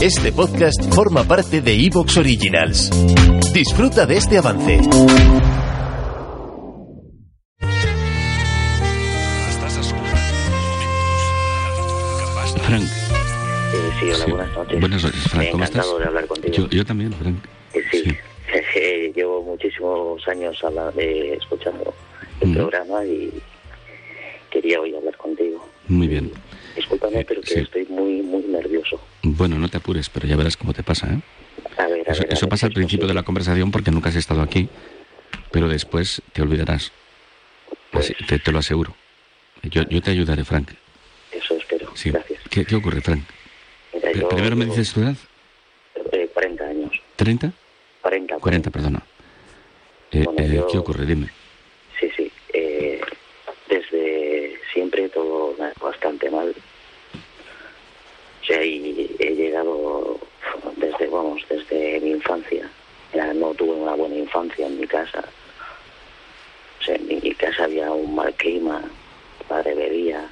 Este podcast forma parte de Evox Originals. Disfruta de este avance. Frank. Sí, hola, Sí. buenas noches. Buenas noches, Frank. Eh, ¿Cómo estás? encantado de hablar contigo. Yo, yo también, Frank. Eh, sí, sí. Eh, llevo muchísimos años habla- eh, escuchando el Ujú. programa y quería hoy hablar contigo. Muy bien. Discúlpame, pero que Sí. estoy muy, muy nervioso. Bueno, no te apures, pero ya verás cómo te pasa, ¿eh? A ver, a Eso, ver, a eso ver pasa al principio de la posible. conversación porque nunca has estado aquí, pero después te olvidarás. Así- te, te lo aseguro. Yo, yo te ayudaré, Frank. Eso espero. Sí. Gracias. ¿Qué, qué ocurre, Frank? Mira, yo Primero me llevo, dices tu edad. eh, 40 años. ¿30? 40. 40, perdona. Eh, Bueno, eh, yo- ¿Qué ocurre? Dime. Sí, sí. Eh, desde siempre todo me ha ido bastante mal. O sea, y he llegado desde, vamos, desde mi infancia. Ya no tuve una buena infancia en mi casa. O sea, en mi casa había un mal clima, mi padre bebía.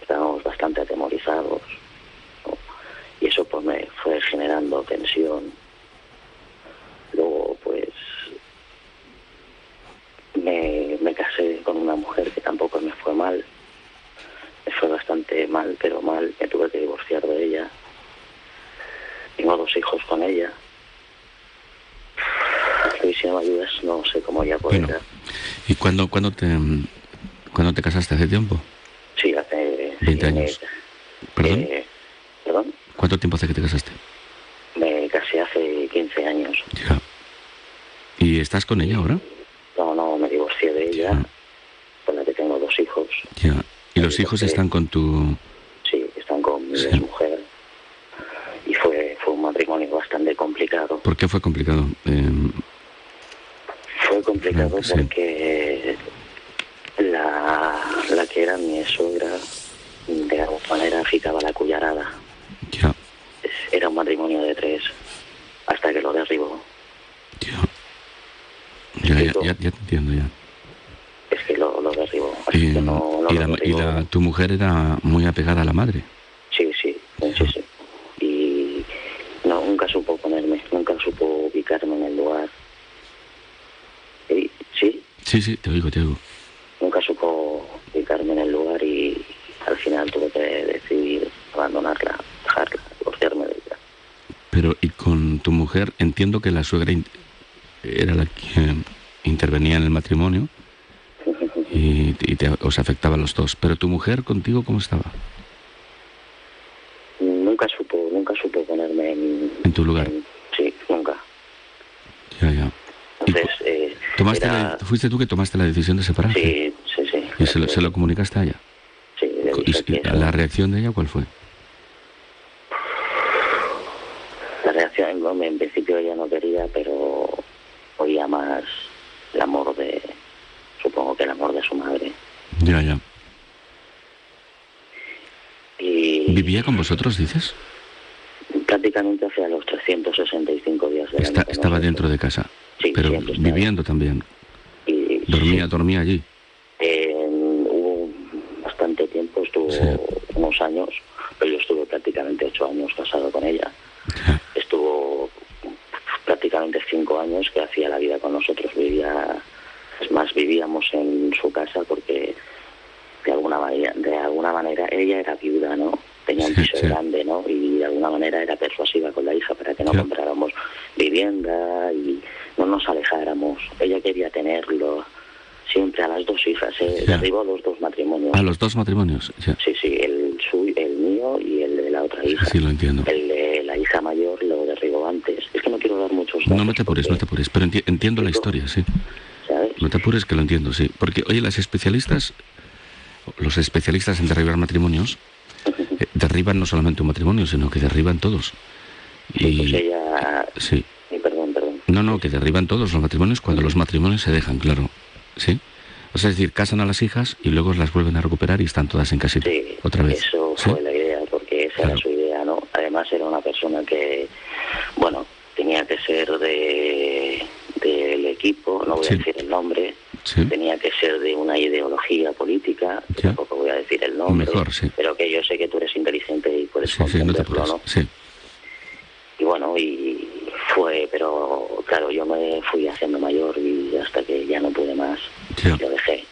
Estábamos bastante atemorizados. ¿no? Y eso pues me fue generando tensión. Luego, pues, me, me casé con una mujer que tampoco me fue mal. Me fue bastante mal, pero mal. Me tuve que divorciar de ella. Tengo dos hijos con ella. Y si no me ayudas, no sé cómo ya poder. Bueno, ¿y cuándo, cuándo, te, cuándo te casaste? ¿Hace tiempo? Sí, hace... 20 sí, me- años. ¿Perdón? eh, ¿Perdón? ¿Cuánto tiempo hace que te casaste? Me casé hace 15 años. Ya. ¿Y estás con ella ahora? No, no, me divorcié de ella. Ya. Con la que tengo dos hijos. Ya. ¿Y los hijos están con tu...? Sí, Sí. mujer. Y fue, fue un matrimonio bastante complicado. ¿Por qué fue complicado? Eh, Fue complicado Ah, sí. porque la, la que era mi suegra de alguna manera agitaba la cullarada. ya, Era un matrimonio de tres hasta que lo derribó. ya. Ya, ya, ya, ya te entiendo, ya. Es que lo, lo derribó. Así Y, que no, no y lo la- y la- tu mujer era muy apegada a la madre. Sí, sí, muchísimo. Y no, nunca supo ponerme, nunca supo ubicarme en el lugar. Y, sí, Sí, te oigo, te oigo. nunca supo ubicarme en el lugar y al final tuve que decidir abandonarla, dejarla, divorciarme de ella. Pero, y con tu mujer, entiendo que la suegra in- era la que intervenía en el matrimonio y, y te- os afectaba a los dos. Pero tu mujer contigo, ¿cómo estaba? Nunca supo, nunca supo ponerme en, En tu lugar. en- sí, nunca. Ya, ya. ¿Y Entonces, co- eh, tomaste era- la- ¿Fuiste tú que tomaste la decisión de separarte? sí, sí, sí. ¿Y se lo, se lo comunicaste a ella? Sí, ¿Y, y la reacción de ella cuál fue? La reacción, bueno, en principio ella no quería, pero oía más el amor de, supongo que el amor de su madre. Ya, ya. Y ¿Vivía con vosotros, dices? prácticamente hacia los 365 días del Está- año. estaba nosotros- dentro de casa, Sí, pero viviendo también. Y, Dormía, sí, dormía allí. eh, hubo bastante tiempo, estuvo Sí. unos años, pero yo estuve prácticamente ocho años casado con ella. Estuvo prácticamente cinco años que hacía la vida con nosotros. Vivía, es más, vivíamos en su casa porque de alguna manera, de alguna manera ella era viuda, ¿no? Tenía un piso sí. grande, ¿no? Y de alguna manera era persuasiva con la hija para que no compráramos vivienda y no nos alejáramos. Ella quería tenerlo siempre a las dos hijas, ¿eh? Derribó los dos matrimonios. A los dos matrimonios. Ya. Sí, sí, el, su- el mío y el de la otra hija. Sí, lo entiendo. El de la hija mayor lo derribó antes. Es que no quiero dar muchos No, datos no te apures, no te apures. Pero enti- entiendo la historia, sí. ¿sabes? No te apures que lo entiendo, sí. Porque, oye, las especialistas, los especialistas en derribar matrimonios, eh, derriban no solamente un matrimonio, sino que derriban todos. Y, pues ella... Sí. No, no, que derriban todos los matrimonios cuando los matrimonios se dejan, claro. ¿Sí? O sea, es decir, casan a las hijas y luego las vuelven a recuperar y están todas en casita. Sí, otra vez. Eso fue la idea, porque esa era su idea, ¿no? Además era una persona que, bueno, tenía que ser de del equipo, no voy a decir el nombre, tenía que ser de una ideología política, tampoco voy a decir el nombre, Mejor, pero que yo sé que tú eres inteligente y puedes comprenderlo, ¿no? Y bueno, y fue, pero claro, yo me fui haciendo mayor y hasta que ya no pude más, lo dejé.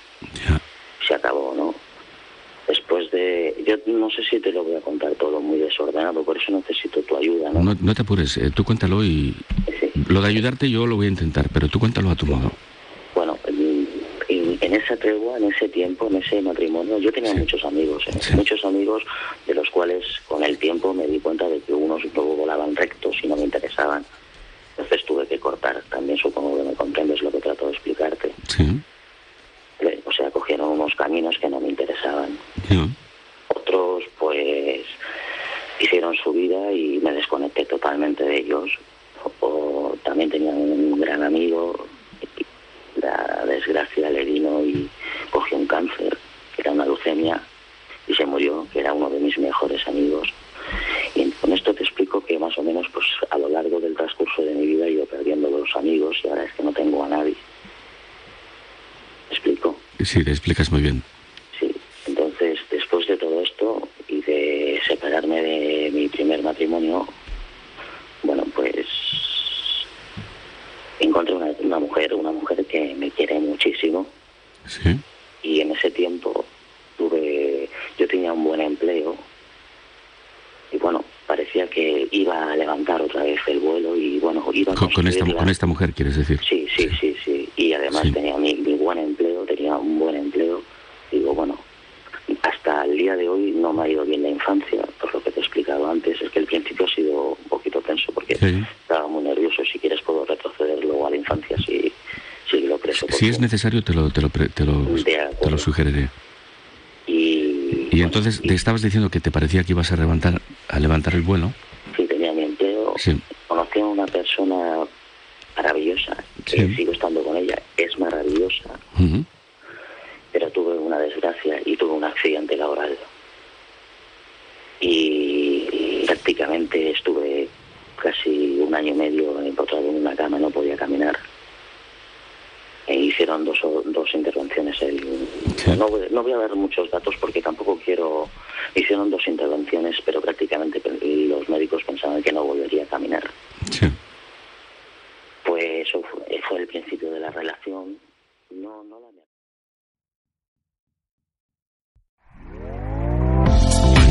Se acabó, ¿no? Después de... Yo no sé si te lo voy a contar todo muy desordenado, por eso necesito tu ayuda, ¿no? No, te apures, eh, tú cuéntalo y... Lo de ayudarte yo lo voy a intentar, pero tú cuéntalo a tu modo. Bueno, en, esa tregua, en ese tiempo, en ese matrimonio, yo tenía muchos amigos, ¿eh? muchos amigos de los cuales con el tiempo me di cuenta de que unos luego volaban rectos y no me interesaban. Entonces tuve cortar. También supongo que me comprendes lo que trato de explicarte. Sí. O sea, cogieron unos caminos que no me interesaban. Otros, pues, hicieron su vida y me desconecté totalmente de ellos. O, también tenía un gran amigo, la desgracia le vino y cogió un cáncer, que era una leucemia, y se murió, que era uno de mis mejores amigos. Y con esto te explico que más o menos pues a lo largo del transcurso de mi vida he ido perdiendo los amigos y ahora es que no tengo a nadie. ¿Me explico? Sí, te explicas muy bien. Sí, entonces después de todo esto y de separarme de mi primer matrimonio, bueno, pues encontré una, una mujer, una mujer que me quiere muchísimo. Sí. Y en ese tiempo tuve, yo tenía un buen empleo y bueno, parecía que iba a levantar otra vez el vuelo y bueno, iba con, con esta, con esta mujer, quieres decir. Sí, sí, sí, sí. Y además tenía mi, buen empleo, tenía un buen empleo. Digo, bueno, hasta el día de hoy no me ha ido bien la infancia, por lo que te he explicado antes. Es que el principio ha sido un poquito estaba muy nervioso. Si quieres puedo retroceder luego a la infancia si, si lo crees. Si es necesario te lo, te lo, te lo, te lo sugeriré. Y, entonces te estabas diciendo que te parecía que ibas a levantar, a levantar el vuelo. Sí, tenía mi empleo. Conocí a una persona maravillosa, que sigo estando con ella, es maravillosa. Pero tuve una desgracia y tuve un accidente laboral. Y prácticamente estuve casi un año y medio encontrado en una cama, no podía caminar e hicieron dos, dos intervenciones. no, no, voy a dar muchos datos porque tampoco quiero... Hicieron dos intervenciones, pero prácticamente los médicos pensaban que no volvería a caminar. Pues eso fue, fue, el principio de la relación. No, no la...